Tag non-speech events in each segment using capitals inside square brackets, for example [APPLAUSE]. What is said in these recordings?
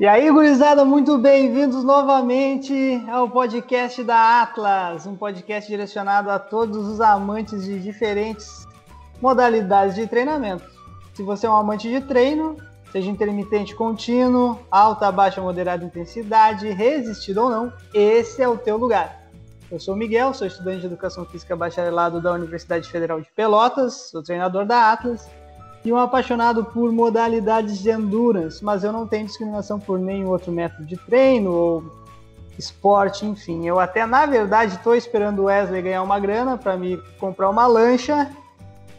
E aí, gurizada, muito bem-vindos novamente ao podcast da Atlas, um podcast direcionado a todos os amantes de diferentes modalidades de treinamento. Se você é um amante de treino, seja intermitente contínuo, alta, baixa, moderada intensidade, resistido ou não, esse é o teu lugar. Eu sou o Miguel, sou estudante de Educação Física bacharelado da Universidade Federal de Pelotas, sou treinador da Atlas e um apaixonado por modalidades de endurance, mas eu não tenho discriminação por nenhum outro método de treino ou esporte, enfim. Eu até, na verdade, estou esperando o Wesley ganhar uma grana para me comprar uma lancha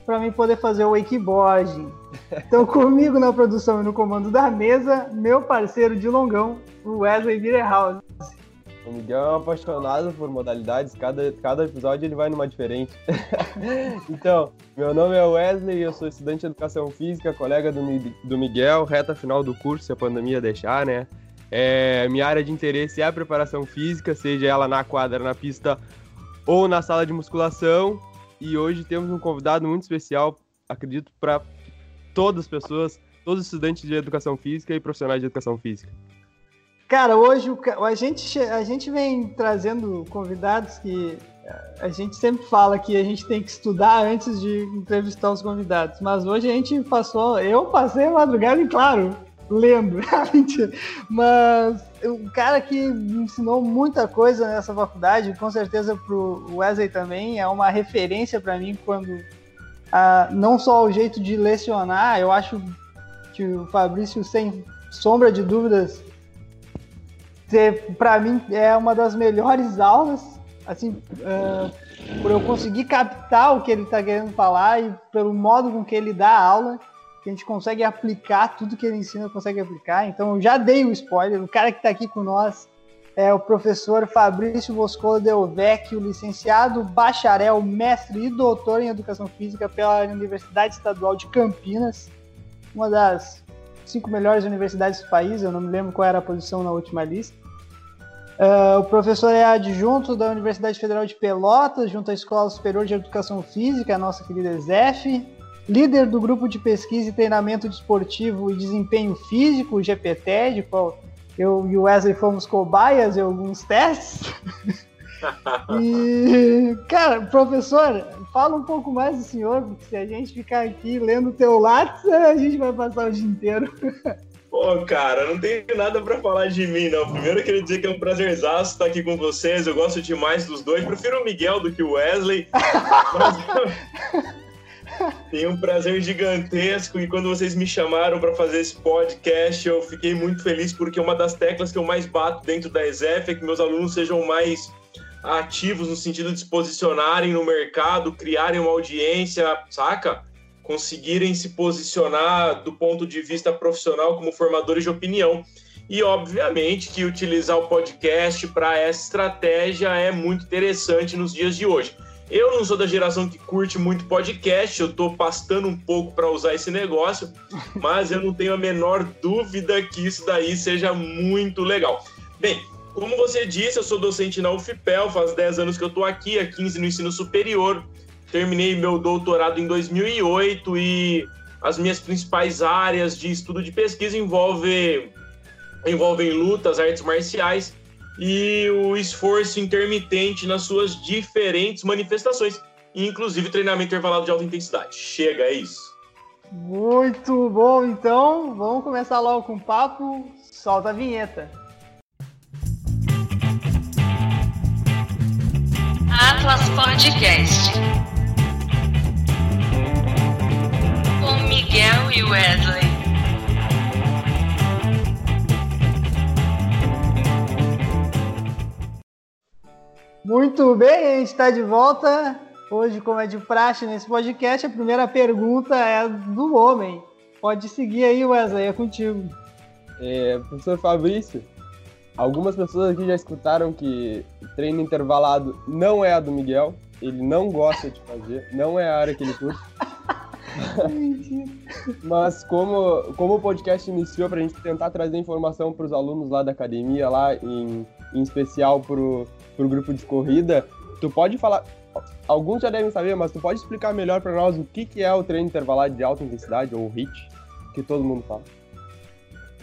para mim poder fazer o wakeboarding. Então, [LAUGHS] comigo na produção e no comando da mesa, meu parceiro de longão, o Wesley Virehouse. O Miguel é um apaixonado por modalidades, cada, cada episódio ele vai numa diferente. [LAUGHS] então, meu nome é Wesley, eu sou estudante de Educação Física, colega do, do Miguel, reta final do curso, se a pandemia deixar, né? É, minha área de interesse é a preparação física, seja ela na quadra, na pista ou na sala de musculação. E hoje temos um convidado muito especial, acredito, para todas as pessoas, todos os estudantes de educação física e profissionais de educação física. Cara, hoje a gente, a gente vem trazendo convidados que a gente sempre fala que a gente tem que estudar antes de entrevistar os convidados, mas hoje a gente passou, eu passei a madrugada e claro, lendo, [LAUGHS] mas um cara que me ensinou muita coisa nessa faculdade, com certeza pro Wesley também, é uma referência para mim quando ah, não só o jeito de lecionar, eu acho que o Fabrício, sem sombra de dúvidas, para mim é uma das melhores aulas, assim, uh, por eu conseguir captar o que ele está querendo falar e pelo modo com que ele dá a aula, que a gente consegue aplicar tudo que ele ensina, consegue aplicar. Então, eu já dei o spoiler. O cara que está aqui com nós é o professor Fabrício Boscola Delvecchio, licenciado, bacharel, mestre e doutor em Educação Física pela Universidade Estadual de Campinas, uma das cinco melhores universidades do país, eu não me lembro qual era a posição na última lista. Uh, o professor é adjunto da Universidade Federal de Pelotas, junto à Escola Superior de Educação Física, a nossa querida ESEF. Líder do grupo de pesquisa e treinamento desportivo e desempenho físico, o GPT, de qual eu e o Wesley fomos cobaias em alguns testes. [LAUGHS] e, cara, professor, fala um pouco mais do senhor, porque se a gente ficar aqui lendo o teu lápis, a gente vai passar o dia inteiro. [LAUGHS] Pô, cara, não tenho nada para falar de mim, não. Primeiro eu queria dizer que é um prazerzaço estar aqui com vocês. Eu gosto demais dos dois. Prefiro o Miguel do que o Wesley. [LAUGHS] Tenho um prazer gigantesco e quando vocês me chamaram para fazer esse podcast, eu fiquei muito feliz porque uma das teclas que eu mais bato dentro da ESEF é que meus alunos sejam mais ativos no sentido de se posicionarem no mercado, criarem uma audiência, saca? Conseguirem se posicionar do ponto de vista profissional como formadores de opinião. E, obviamente, que utilizar o podcast para essa estratégia é muito interessante nos dias de hoje. Eu não sou da geração que curte muito podcast, eu estou pastando um pouco para usar esse negócio, [LAUGHS] mas eu não tenho a menor dúvida que isso daí seja muito legal. Bem, como você disse, eu sou docente na UFPEL, faz 10 anos que eu estou aqui, há 15 no ensino superior terminei meu doutorado em 2008 e as minhas principais áreas de estudo de pesquisa envolvem, envolvem lutas, artes marciais e o esforço intermitente nas suas diferentes manifestações, inclusive treinamento intervalado de alta intensidade. Chega, é isso. Muito bom, então vamos começar logo com o papo. Solta a vinheta. Atlas Podcast. Miguel e Wesley. Muito bem, a gente está de volta. Hoje, como é de praxe nesse podcast, a primeira pergunta é do homem. Pode seguir aí, Wesley, é contigo. É, professor Fabrício, algumas pessoas aqui já escutaram que treino intervalado não é a do Miguel, ele não gosta de fazer, não é a área que ele curte. [LAUGHS] [LAUGHS] Mas como, como o podcast iniciou para a gente tentar trazer informação para os alunos lá da academia, lá em, em especial para o grupo de corrida, tu pode falar, alguns já devem saber, mas tu pode explicar melhor para nós o que, que é o treino intervalado de alta intensidade, ou HIIT, que todo mundo fala.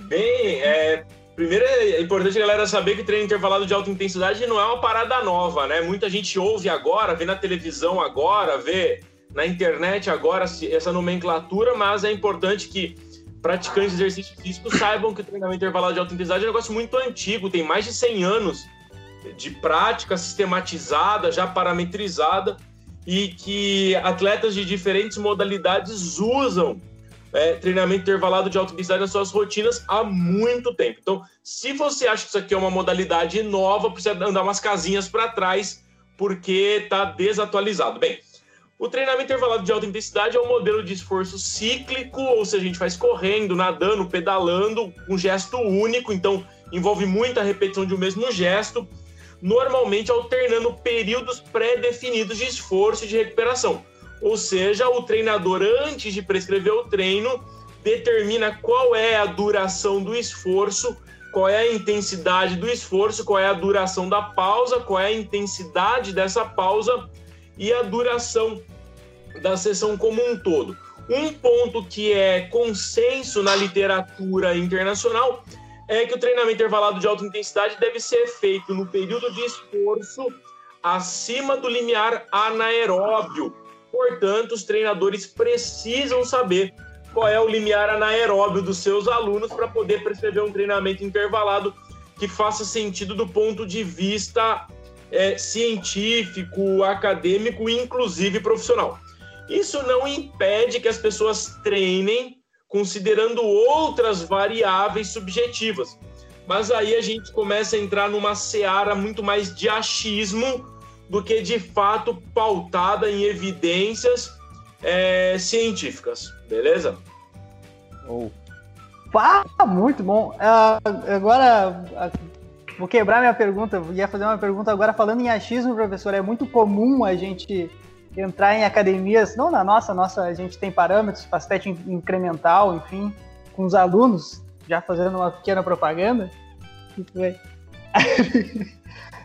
Bem, é, primeiro é importante a galera saber que treino intervalado de alta intensidade não é uma parada nova, né? Muita gente ouve agora, vê na televisão agora, vê na internet agora essa nomenclatura, mas é importante que praticantes de exercício físico saibam que o treinamento intervalado de alta intensidade é um negócio muito antigo, tem mais de 100 anos de prática sistematizada, já parametrizada, e que atletas de diferentes modalidades usam é, treinamento intervalado de alta intensidade nas suas rotinas há muito tempo. Então, se você acha que isso aqui é uma modalidade nova, precisa andar umas casinhas para trás, porque está desatualizado. Bem, o treinamento intervalado de alta intensidade é um modelo de esforço cíclico, ou seja, a gente faz correndo, nadando, pedalando, um gesto único, então envolve muita repetição de um mesmo gesto, normalmente alternando períodos pré-definidos de esforço e de recuperação. Ou seja, o treinador, antes de prescrever o treino, determina qual é a duração do esforço, qual é a intensidade do esforço, qual é a duração da pausa, qual é a intensidade dessa pausa e a duração da sessão como um todo. Um ponto que é consenso na literatura internacional é que o treinamento intervalado de alta intensidade deve ser feito no período de esforço acima do limiar anaeróbio, Portanto, os treinadores precisam saber qual é o limiar anaeróbio dos seus alunos para poder prescrever um treinamento intervalado que faça sentido do ponto de vista é, científico, acadêmico e inclusive profissional. Isso não impede que as pessoas treinem considerando outras variáveis subjetivas. Mas aí a gente começa a entrar numa seara muito mais de achismo do que de fato pautada em evidências é, científicas, beleza? Oh. Pá, muito bom. Uh, agora, uh, vou quebrar minha pergunta. Ia fazer uma pergunta agora falando em achismo, professor. É muito comum a gente entrar em academias, não na nossa, nossa a gente tem parâmetros, facete incremental, enfim, com os alunos, já fazendo uma pequena propaganda. [LAUGHS]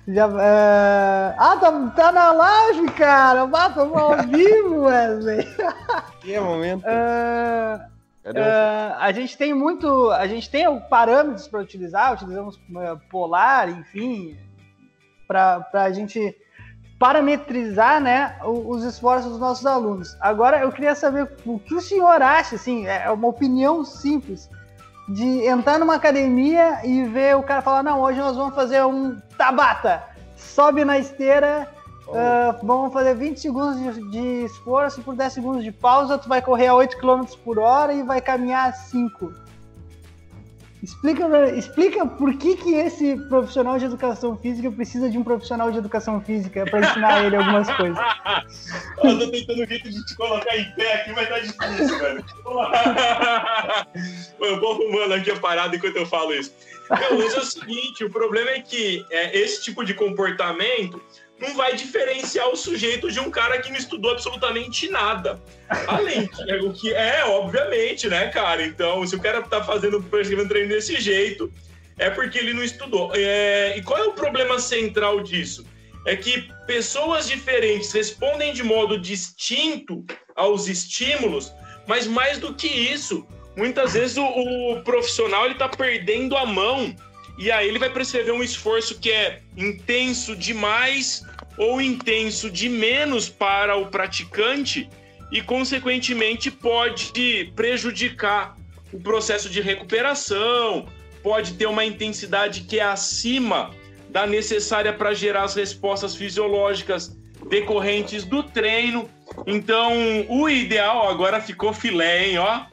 Já, uh... Ah, tá, tá na live, cara! Mata ao vivo, Wesley! Que é momento. Uh... Uh, a gente tem muito, a gente tem parâmetros para utilizar, utilizamos polar, enfim, para a gente parametrizar, né, os esforços dos nossos alunos. Agora, eu queria saber o que o senhor acha, assim, é uma opinião simples de entrar numa academia e ver o cara falar, não, hoje nós vamos fazer um Tabata, sobe na esteira, oh. uh, vamos fazer 20 segundos de, de, esforço por 10 segundos de pausa, tu vai correr a 8 km por hora e vai caminhar a 5. Explica, explica por que, que esse profissional de educação física precisa de um profissional de educação física para ensinar ele algumas coisas. [LAUGHS] Eu tô tentando um jeito de te colocar em pé aqui, mas tá difícil, velho. [LAUGHS] eu vou arrumando aqui a parada enquanto eu falo isso. Mas é o seguinte, o problema é que é, esse tipo de comportamento não vai diferenciar o sujeito de um cara que não estudou absolutamente nada. Além o que é, obviamente, né, cara? Então, se o cara tá fazendo prescrevendo treino desse jeito, é porque ele não estudou. É, e qual é o problema central disso? É que pessoas diferentes respondem de modo distinto aos estímulos, mas mais do que isso, muitas vezes o, o profissional ele tá perdendo a mão e aí ele vai prescrever um esforço que é intenso demais ou intenso de menos para o praticante e, consequentemente, pode prejudicar o processo de recuperação, pode ter uma intensidade que é acima da necessária para gerar as respostas fisiológicas decorrentes do treino. Então, o ideal agora ficou filé, hein, ó.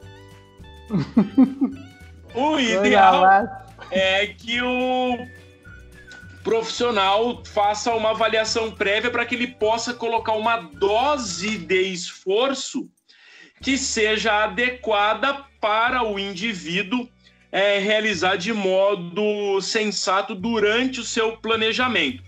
[LAUGHS] o ideal é que o profissional faça uma avaliação prévia para que ele possa colocar uma dose de esforço que seja adequada para o indivíduo é, realizar de modo sensato durante o seu planejamento.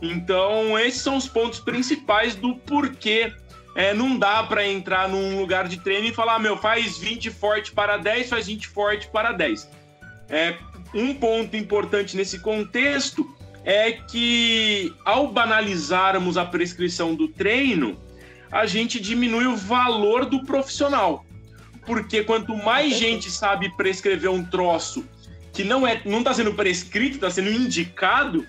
Então, esses são os pontos principais do porquê é, não dá para entrar num lugar de treino e falar, meu, faz 20 forte para 10, faz 20 forte para 10. É, um ponto importante nesse contexto é que ao banalizarmos a prescrição do treino, a gente diminui o valor do profissional. Porque quanto mais gente sabe prescrever um troço que não é, não está sendo prescrito, está sendo indicado,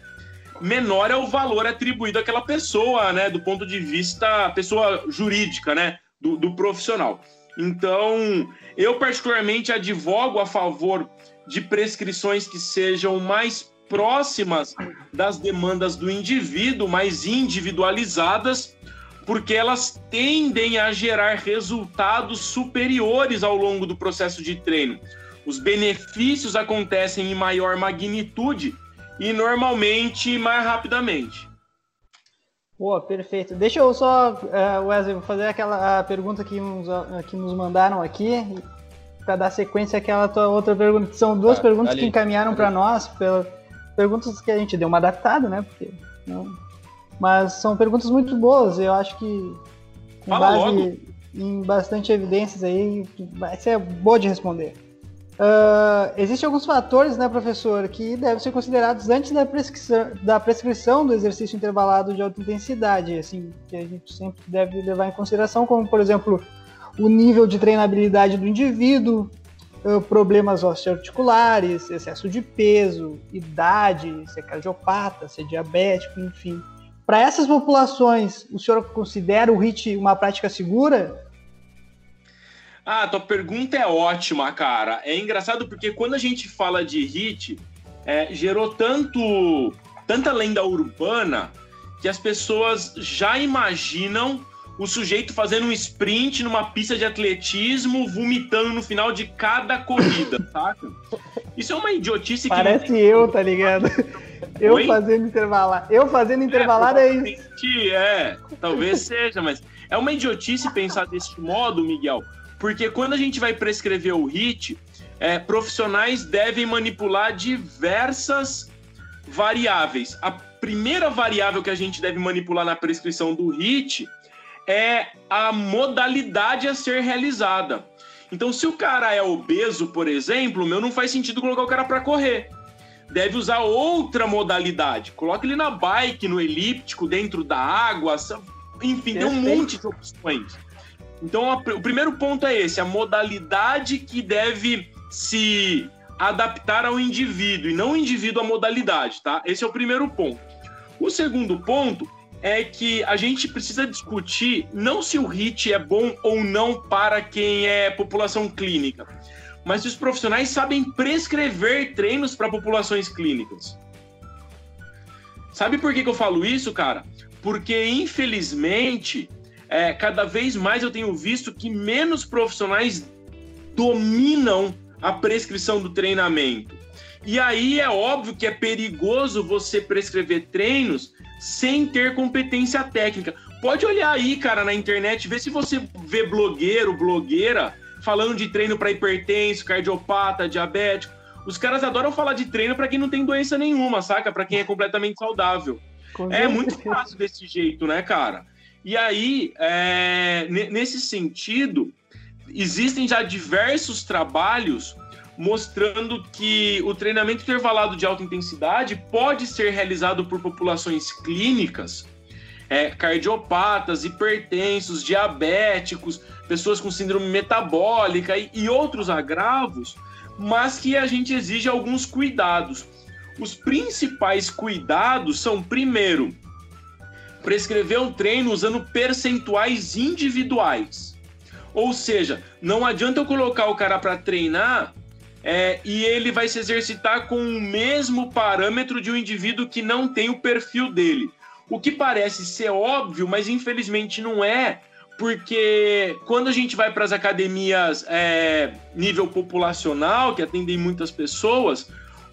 menor é o valor atribuído àquela pessoa, né, do ponto de vista pessoa jurídica, né, do, do profissional. Então, eu particularmente advogo a favor de prescrições que sejam mais próximas das demandas do indivíduo, mais individualizadas, porque elas tendem a gerar resultados superiores ao longo do processo de treino. Os benefícios acontecem em maior magnitude e normalmente mais rapidamente. Pô, perfeito. Deixa eu só, uh, Wesley, fazer aquela pergunta que nos, que nos mandaram aqui, para dar sequência àquela tua outra pergunta. São duas tá, perguntas ali, que encaminharam para nós, pela, perguntas que a gente deu uma adaptada, né? Porque, não, mas são perguntas muito boas, eu acho que com Fala base logo. em bastante evidências aí, vai ser boa de responder. Uh, existem alguns fatores, né, professor, que devem ser considerados antes da prescrição, da prescrição do exercício intervalado de alta intensidade, assim, que a gente sempre deve levar em consideração, como, por exemplo, o nível de treinabilidade do indivíduo, uh, problemas osteoarticulares, excesso de peso, idade, ser cardiopata, ser diabético, enfim. Para essas populações, o senhor considera o HIT uma prática segura? Ah, tua pergunta é ótima, cara. É engraçado porque quando a gente fala de hit, é, gerou tanto tanta lenda urbana que as pessoas já imaginam o sujeito fazendo um sprint numa pista de atletismo, vomitando no final de cada corrida, [LAUGHS] saca? Isso é uma idiotice que. Parece eu, tá ligado? [LAUGHS] Eu Oi? fazendo intervalar. Eu fazendo intervalar é, é isso. É, talvez [LAUGHS] seja, mas é uma idiotice pensar desse modo, Miguel porque quando a gente vai prescrever o HIT, é, profissionais devem manipular diversas variáveis. A primeira variável que a gente deve manipular na prescrição do HIT é a modalidade a ser realizada. Então, se o cara é obeso, por exemplo, meu não faz sentido colocar o cara para correr. Deve usar outra modalidade. Coloca ele na bike, no elíptico, dentro da água, enfim, tem um monte de opções. Então, a, o primeiro ponto é esse: a modalidade que deve se adaptar ao indivíduo e não o indivíduo à modalidade, tá? Esse é o primeiro ponto. O segundo ponto é que a gente precisa discutir não se o HIT é bom ou não para quem é população clínica, mas se os profissionais sabem prescrever treinos para populações clínicas. Sabe por que, que eu falo isso, cara? Porque, infelizmente, é, cada vez mais eu tenho visto que menos profissionais dominam a prescrição do treinamento. E aí é óbvio que é perigoso você prescrever treinos sem ter competência técnica. Pode olhar aí, cara, na internet, ver se você vê blogueiro, blogueira falando de treino para hipertenso, cardiopata, diabético. Os caras adoram falar de treino para quem não tem doença nenhuma, saca? Para quem é completamente saudável. é muito fácil desse jeito, né, cara? E aí, é, nesse sentido, existem já diversos trabalhos mostrando que o treinamento intervalado de alta intensidade pode ser realizado por populações clínicas, é, cardiopatas, hipertensos, diabéticos, pessoas com síndrome metabólica e, e outros agravos, mas que a gente exige alguns cuidados. Os principais cuidados são, primeiro, prescrever um treino usando percentuais individuais. Ou seja, não adianta eu colocar o cara para treinar é, e ele vai se exercitar com o mesmo parâmetro de um indivíduo que não tem o perfil dele. O que parece ser óbvio, mas infelizmente não é, porque quando a gente vai para as academias é, nível populacional, que atendem muitas pessoas,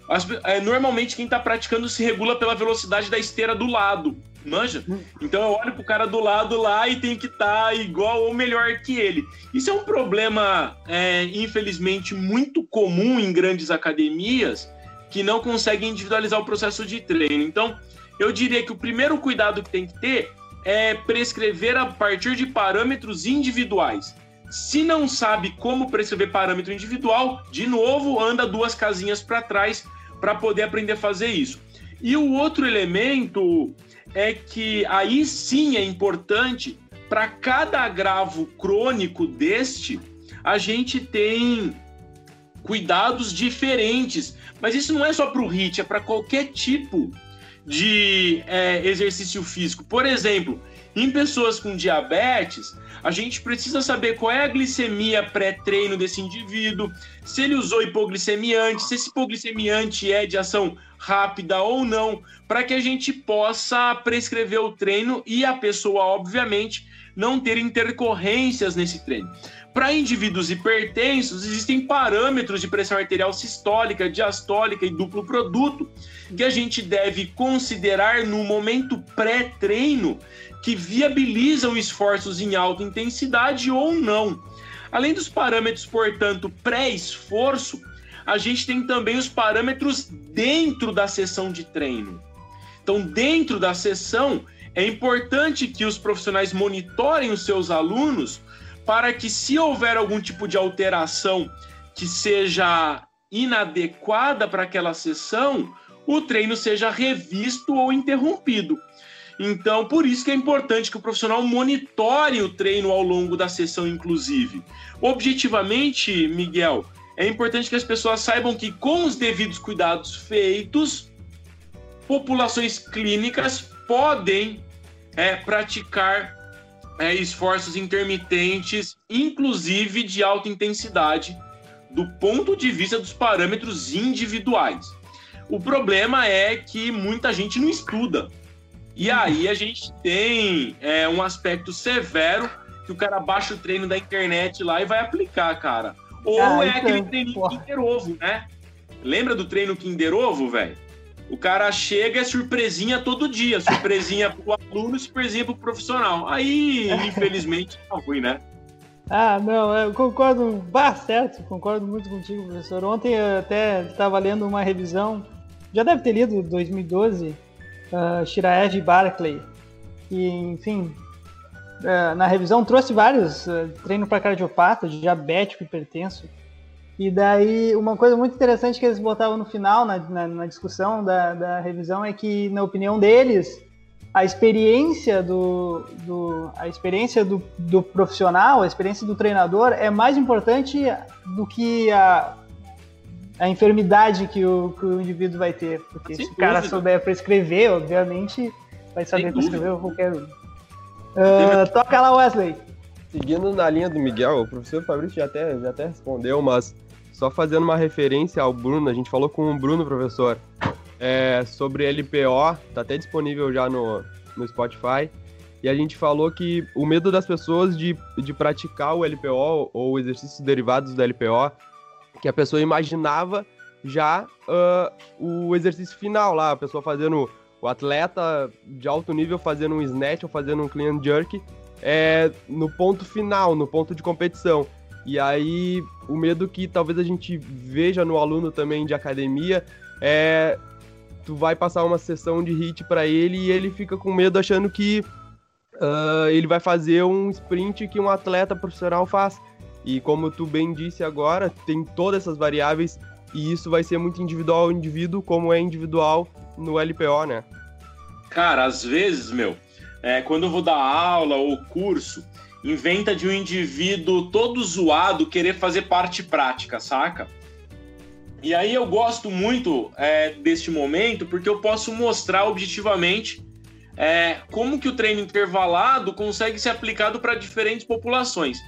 as, é, normalmente quem está praticando se regula pela velocidade da esteira do lado. Manja? Então eu olho pro cara do lado lá e tem que estar tá igual ou melhor que ele. Isso é um problema, é, infelizmente, muito comum em grandes academias que não conseguem individualizar o processo de treino. Então, eu diria que o primeiro cuidado que tem que ter é prescrever a partir de parâmetros individuais. Se não sabe como prescrever parâmetro individual, de novo, anda duas casinhas para trás para poder aprender a fazer isso. E o outro elemento é que aí sim é importante para cada agravo crônico deste, a gente tem cuidados diferentes. Mas isso não é só para o HIT, é para qualquer tipo de é, exercício físico. Por exemplo, em pessoas com diabetes, a gente precisa saber qual é a glicemia pré-treino desse indivíduo, se ele usou hipoglicemiante, se esse hipoglicemiante é de ação rápida ou não, para que a gente possa prescrever o treino e a pessoa, obviamente, não ter intercorrências nesse treino. Para indivíduos hipertensos, existem parâmetros de pressão arterial sistólica, diastólica e duplo produto que a gente deve considerar no momento pré-treino que viabilizam esforços em alta intensidade ou não. Além dos parâmetros, portanto, pré-esforço, a gente tem também os parâmetros dentro da sessão de treino. Então, dentro da sessão, é importante que os profissionais monitorem os seus alunos para que, se houver algum tipo de alteração que seja inadequada para aquela sessão, o treino seja revisto ou interrompido. Então, por isso que é importante que o profissional monitore o treino ao longo da sessão, inclusive. Objetivamente, Miguel, é importante que as pessoas saibam que, com os devidos cuidados feitos, populações clínicas podem é, praticar é, esforços intermitentes, inclusive de alta intensidade, do ponto de vista dos parâmetros individuais. O problema é que muita gente não estuda. E aí a gente tem é, um aspecto severo que o cara baixa o treino da internet lá e vai aplicar, cara. Ou ah, é aquele treino Kinder Ovo, né? Lembra do treino Kinder Ovo, velho? O cara chega é surpresinha todo dia. Surpresinha [LAUGHS] pro aluno, surpresinha pro profissional. Aí, infelizmente, tá ruim, né? Ah, não, eu concordo, bah, certo, concordo muito contigo, professor. Ontem eu até estava lendo uma revisão, já deve ter lido 2012, uh, Shiraev Barclay, que, enfim, uh, na revisão trouxe vários uh, treino para cardiopata, diabético, hipertenso. E daí, uma coisa muito interessante que eles botavam no final, na, na, na discussão da, da, revisão, é que, na opinião deles, a experiência do, do a experiência do, do profissional, a experiência do treinador é mais importante do que a, a enfermidade que o, que o indivíduo vai ter. Porque Sem se o cara souber prescrever, obviamente, vai saber prescrever qualquer um. Uh, toca lá, Wesley. Seguindo na linha do Miguel, o professor Fabrício já até, já até respondeu, mas só fazendo uma referência ao Bruno, a gente falou com o Bruno, professor, é, sobre LPO, tá até disponível já no, no Spotify. E a gente falou que o medo das pessoas de, de praticar o LPO ou exercícios derivados do LPO que a pessoa imaginava já uh, o exercício final lá, a pessoa fazendo o atleta de alto nível fazendo um snatch ou fazendo um clean jerk é, no ponto final, no ponto de competição. E aí o medo que talvez a gente veja no aluno também de academia é tu vai passar uma sessão de hit para ele e ele fica com medo achando que uh, ele vai fazer um sprint que um atleta profissional faz. E como tu bem disse agora, tem todas essas variáveis e isso vai ser muito individual ao indivíduo, como é individual no LPO, né? Cara, às vezes, meu, é, quando eu vou dar aula ou curso, inventa de um indivíduo todo zoado querer fazer parte prática, saca? E aí eu gosto muito é, deste momento porque eu posso mostrar objetivamente é, como que o treino intervalado consegue ser aplicado para diferentes populações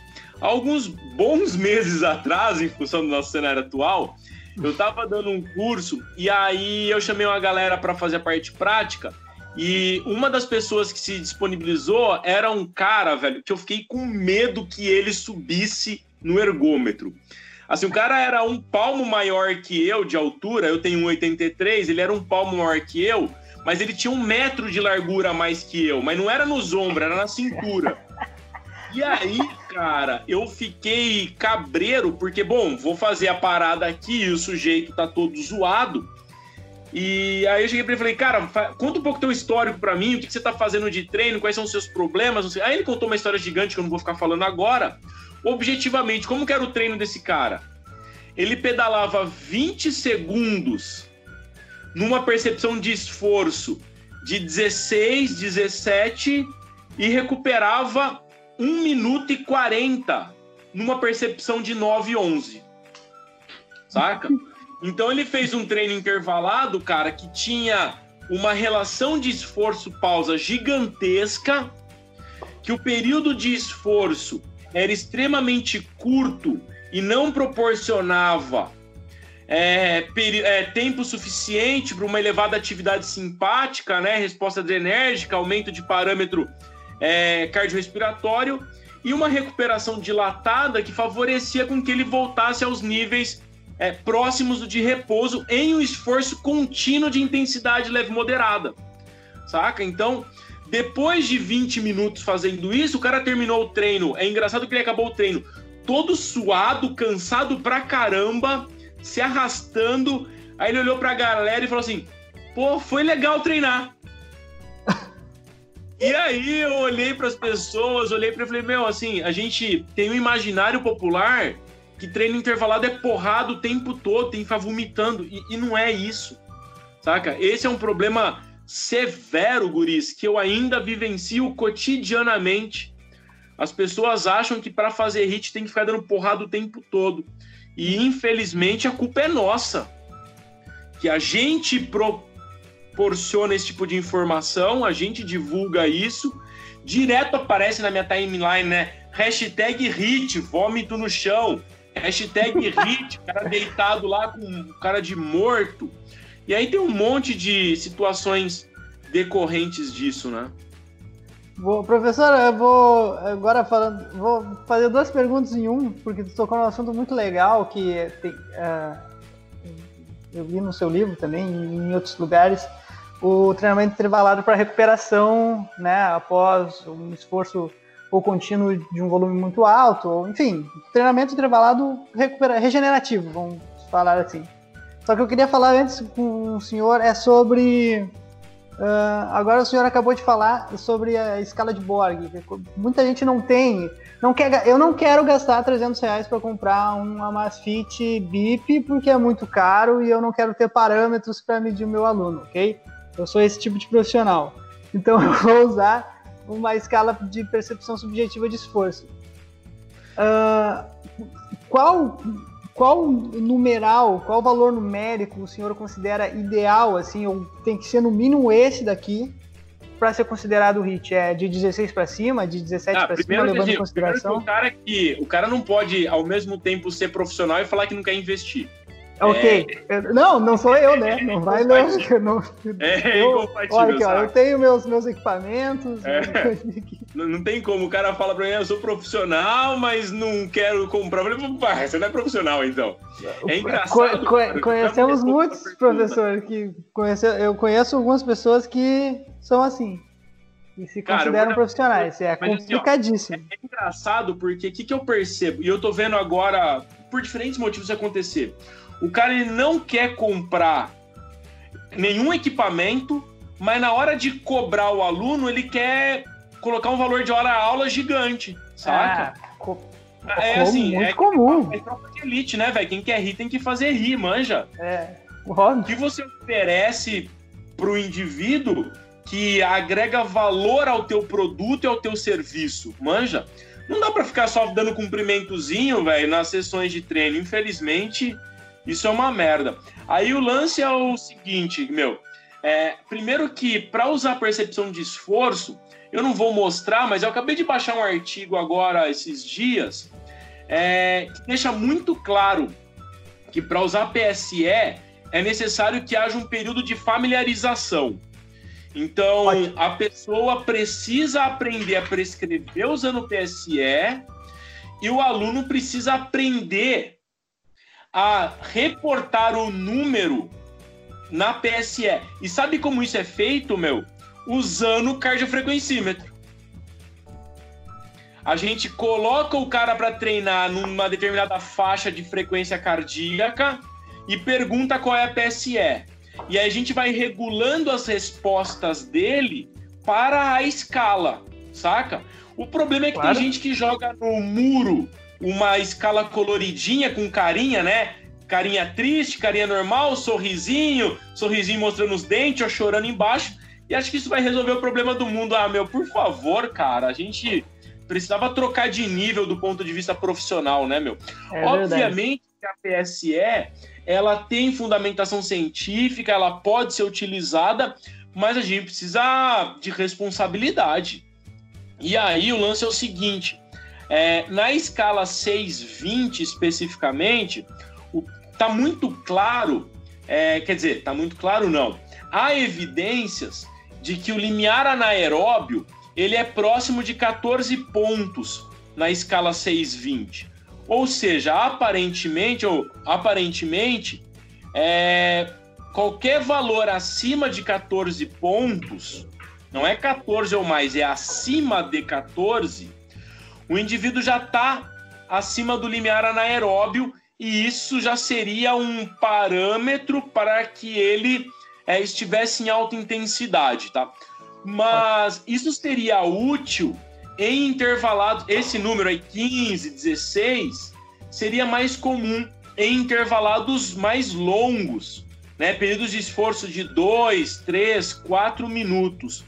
alguns bons meses atrás, em função do nosso cenário atual, eu estava dando um curso e aí eu chamei uma galera para fazer a parte prática. E uma das pessoas que se disponibilizou era um cara, velho, que eu fiquei com medo que ele subisse no ergômetro. Assim, o cara era um palmo maior que eu de altura, eu tenho 1,83, ele era um palmo maior que eu, mas ele tinha um metro de largura a mais que eu, mas não era nos ombros, era na cintura. E aí, cara, eu fiquei cabreiro, porque, bom, vou fazer a parada aqui e o sujeito tá todo zoado. E aí eu cheguei pra ele e falei, cara, conta um pouco teu histórico para mim, o que, você tá fazendo de treino, quais são os seus problemas. Aí ele contou uma história gigante que eu não vou ficar falando agora. Objetivamente, como que era o treino desse cara? Ele pedalava 20 segundos numa percepção de esforço de 16, 17 e recuperava 1 minuto e 40 numa percepção de 9 e 11. saca? Então ele fez um treino intervalado, cara, que tinha uma relação de esforço-pausa gigantesca, que o período de esforço era extremamente curto e não proporcionava é, é, tempo suficiente para uma elevada atividade simpática, né, resposta adrenérgica, aumento de parâmetro é, cardiorrespiratório e uma recuperação dilatada que favorecia com que ele voltasse aos níveis é, próximos do de repouso em um esforço contínuo de intensidade leve moderada. Saca? Então, depois de 20 minutos fazendo isso, o cara terminou o treino. É engraçado que ele acabou o treino todo suado, cansado pra caramba, se arrastando. Aí ele olhou pra galera e falou assim: pô, foi legal treinar. E aí eu olhei para as pessoas, olhei para falei, meu, assim, a gente tem um imaginário popular que treino intervalado é porrada o tempo todo, tem que ficar vomitando. E, e, não é isso, saca? Esse é um problema severo, guris, que eu ainda vivencio cotidianamente. As pessoas acham que para fazer hit tem que ficar dando porrada o tempo todo. E infelizmente a culpa é nossa. Que a gente proporciona esse tipo de informação, a gente divulga isso, direto aparece na minha timeline, né? Hashtag hit, vômito no chão. Hashtag [LAUGHS] hit, cara deitado lá com cara de morto. E aí tem um monte de situações decorrentes disso, né? Vou, professor, eu vou agora falando, vou fazer duas perguntas em um, porque tu tocou num assunto muito legal que tem, uh, eu vi no seu livro também, em outros lugares, o treinamento intervalado para recuperação, né, após um esforço ou contínuo de um volume muito alto, ou, enfim, treinamento intervalado recupera, regenerativo, vamos falar assim. Só que eu queria falar antes com o senhor é sobre. Uh, agora o senhor acabou de falar sobre a escala de Borg. Muita gente não tem, não quer, eu não quero gastar 300 reais para comprar uma Amazfit BIP porque é muito caro e eu não quero ter parâmetros para medir o meu aluno, ok? Eu sou esse tipo de profissional. Então [LAUGHS] eu vou usar uma escala de percepção subjetiva de esforço. Uh, qual qual numeral, qual valor numérico o senhor considera ideal, assim, ou tem que ser no mínimo esse daqui para ser considerado HIT? É de 16 para cima, de 17 ah, para cima, levando em consideração? O cara, que, o cara não pode, ao mesmo tempo, ser profissional e falar que não quer investir. Ok. É... Não, não sou eu, né? Não vai não. [LAUGHS] não é eu, olha aqui, ó, eu tenho meus, meus equipamentos. É. [LAUGHS] Não, não, tem como. O cara fala pra mim, eu sou profissional, mas não quero comprar. Eu falei, você não é profissional, então. É engraçado. Co co conhecemos muitos, professor, que conhece, eu conheço algumas pessoas que são assim. E se cara, consideram profissionais. É complicadíssimo. Assim, ó, é engraçado porque o que, que eu percebo? E eu tô vendo agora, por diferentes motivos, acontecer. O cara ele não quer comprar nenhum equipamento, mas na hora de cobrar o aluno, ele quer colocar um valor de hora-aula gigante, saca? Ah, é assim, muito é comum. É tropa de elite, né, velho? Quem quer rir tem que fazer rir, manja. É. O que você oferece pro indivíduo que agrega valor ao teu produto e ao teu serviço, manja? Não dá para ficar só dando cumprimentozinho, velho, nas sessões de treino. Infelizmente, isso é uma merda. Aí o lance é o seguinte, meu. É, primeiro que para usar percepção de esforço, eu não vou mostrar, mas eu acabei de baixar um artigo agora esses dias é, que deixa muito claro que para usar PSE é necessário que haja um período de familiarização. Então, a pessoa precisa aprender a prescrever usando o PSE e o aluno precisa aprender a reportar o número na PSE. E sabe como isso é feito, meu? Usando o cardiofrequencímetro. A gente coloca o cara para treinar numa determinada faixa de frequência cardíaca e pergunta qual é a PSE. E aí a gente vai regulando as respostas dele para a escala, saca? O problema é que claro. tem gente que joga no muro uma escala coloridinha com carinha, né? Carinha triste, carinha normal, sorrisinho, sorrisinho mostrando os dentes ou chorando embaixo. E acho que isso vai resolver o problema do mundo. Ah, meu, por favor, cara, a gente precisava trocar de nível do ponto de vista profissional, né, meu? É Obviamente, que a PSE ela tem fundamentação científica, ela pode ser utilizada, mas a gente precisa de responsabilidade. E aí o lance é o seguinte: é, na escala 620 especificamente, está muito claro, é, quer dizer, está muito claro não. Há evidências de que o limiar anaeróbio ele é próximo de 14 pontos na escala 620. Ou seja, aparentemente, ou aparentemente, é, qualquer valor acima de 14 pontos, não é 14 ou mais, é acima de 14, o indivíduo já está acima do limiar anaeróbio e isso já seria um parâmetro para que ele é, estivesse em alta intensidade, tá? Mas isso seria útil em intervalados, esse número aí, 15, 16, seria mais comum em intervalados mais longos, né? Períodos de esforço de 2, 3, 4 minutos.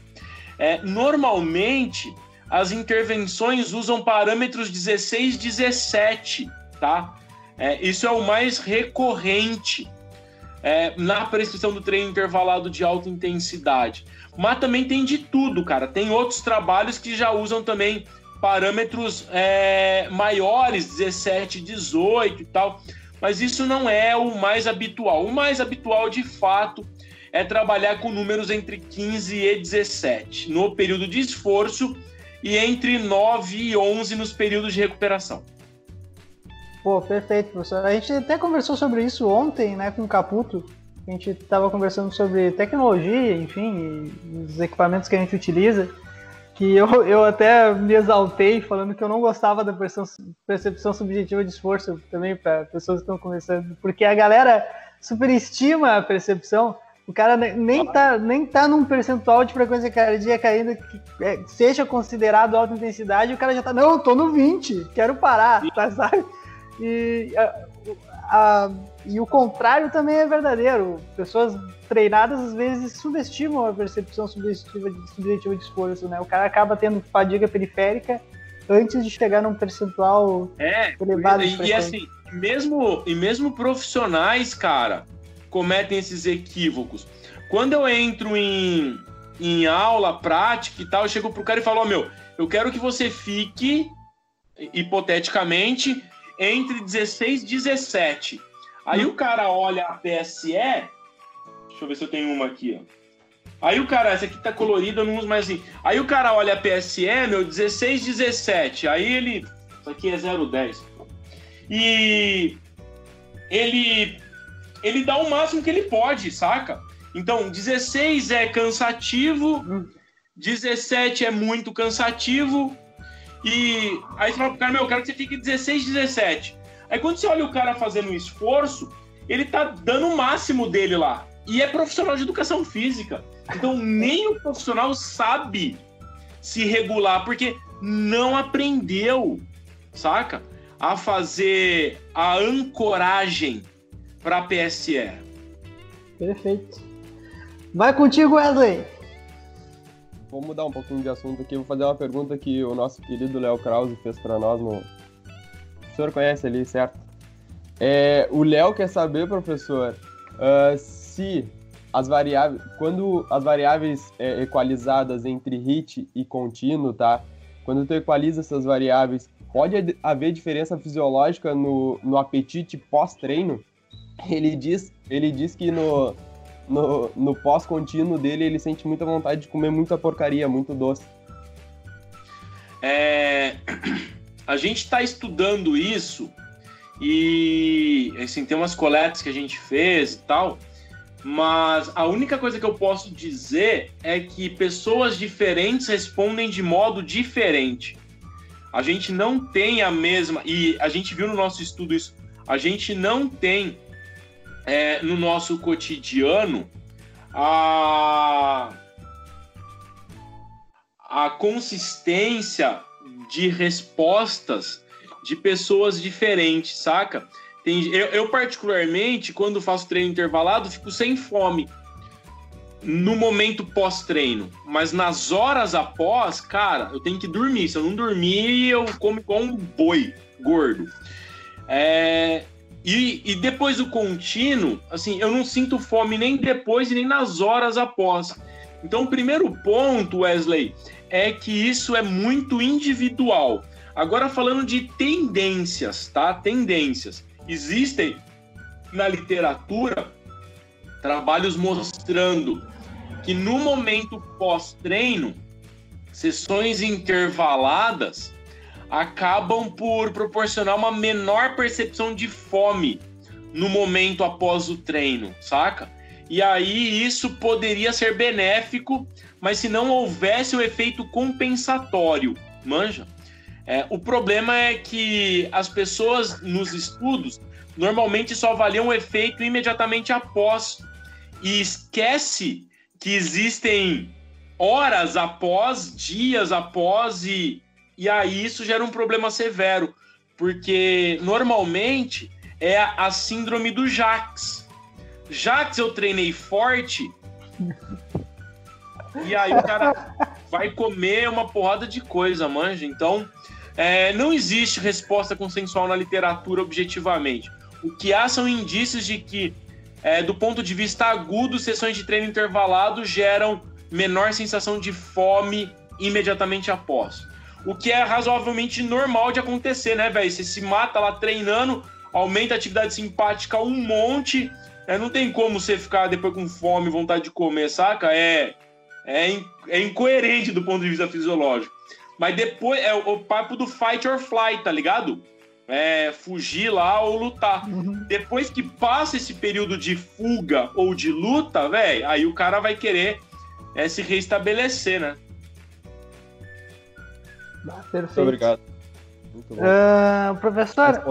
É, normalmente, as intervenções usam parâmetros 16, 17, tá? É, isso é o mais recorrente é, na prescrição do treino intervalado de alta intensidade. Mas também tem de tudo, cara. Tem outros trabalhos que já usam também parâmetros é, maiores, 17, 18 e tal. Mas isso não é o mais habitual. O mais habitual, de fato, é trabalhar com números entre 15 e 17 no período de esforço e entre 9 e 11 nos períodos de recuperação. Pô, perfeito, professor. A gente até conversou sobre isso ontem, né, com o Caputo. A gente estava conversando sobre tecnologia, enfim, os equipamentos que a gente utiliza. Que eu, eu até me exaltei falando que eu não gostava da percepção, subjetiva de esforço também para pessoas que estão começando, porque a galera superestima a percepção. O cara nem tá, nem tá num percentual de frequência cardíaca ainda que é, seja considerado alta intensidade, o cara já tá, não, eu tô no 20, quero parar, tá, sabe? E, a, a, e o contrário também é verdadeiro. Pessoas treinadas às vezes subestimam a percepção subjetiva de, subjetiva de esforço, né? O cara acaba tendo fadiga periférica antes de chegar num percentual é, elevado. E, e assim, mesmo, e mesmo profissionais, cara, cometem esses equívocos. Quando eu entro em, em aula prática e tal, eu chego pro cara e falo, oh, meu, eu quero que você fique, hipoteticamente, entre 16 e 17. Aí hum. o cara olha a PSE. Deixa eu ver se eu tenho uma aqui, ó. Aí o cara, essa aqui tá colorida, eu não uso mais assim. Aí o cara olha a PSE, meu, 16, 17. Aí ele. Isso aqui é 010. E ele. Ele dá o máximo que ele pode, saca? Então, 16 é cansativo, 17 é muito cansativo, e aí você fala pro cara, meu, eu quero que você fique 16, 17. Aí quando você olha o cara fazendo um esforço, ele tá dando o máximo dele lá. E é profissional de educação física. Então nem o profissional sabe se regular, porque não aprendeu, saca? A fazer a ancoragem para PSE. Perfeito. Vai contigo, Wesley vamos mudar um pouquinho de assunto aqui. Vou fazer uma pergunta que o nosso querido Léo Krause fez para nós. No... O senhor conhece ali, certo? É, o Léo quer saber, professor, uh, se as variáveis, quando as variáveis é, equalizadas entre hit e contínuo, tá? Quando tu equaliza essas variáveis, pode haver diferença fisiológica no, no apetite pós-treino? Ele diz, ele diz que no, no, no pós-contínuo dele, ele sente muita vontade de comer muita porcaria, muito doce. É, [CLEARS THROAT] a gente está estudando isso e assim, tem umas coletas que a gente fez e tal, mas a única coisa que eu posso dizer é que pessoas diferentes respondem de modo diferente. A gente não tem a mesma, e a gente viu no nosso estudo isso, a gente não tem é, no nosso cotidiano a, a consistência de respostas de pessoas diferentes, saca? Tem, eu, eu, particularmente, quando faço treino intervalado, fico sem fome no momento pós-treino. Mas nas horas após, cara, eu tenho que dormir. Se eu não dormir, eu como igual um boi gordo. É, E, e depois do contínuo, assim, eu não sinto fome nem depois e nem nas horas após. Então, o primeiro ponto, Wesley, é que isso é muito individual. Agora, falando de tendências, tá? Tendências. Existem na literatura trabalhos mostrando que no momento pós-treino, sessões intervaladas acabam por proporcionar uma menor percepção de fome no momento após o treino, saca? E aí isso poderia ser benéfico, mas se não houvesse o efeito compensatório, manja? É, o problema é que as pessoas nos estudos normalmente só avaliam o efeito imediatamente após e esquece que existem horas após, dias após, e, e aí isso gera um problema severo, porque normalmente é a, síndrome do Jax. Jax eu treinei forte, e aí o cara vai comer uma porrada de coisa, manja. Então, é, não existe resposta consensual na literatura objetivamente. O que há são indícios de que, é, do ponto de vista agudo, sessões de treino intervalado geram menor sensação de fome imediatamente após. O que é razoavelmente normal de acontecer, né, velho? Você se mata lá treinando, aumenta a atividade simpática um monte. É, não tem como você ficar depois com fome, vontade de comer, saca? É, é, é incoerente do ponto de vista fisiológico. Mas depois é o, o papo do fight or flight, tá ligado? É, fugir lá ou lutar. Uhum. Depois que passa esse período de fuga ou de luta, velho, aí o cara vai querer é se restabelecer, né? Perfeito. Muito obrigado. Muito bom. Uh, professor,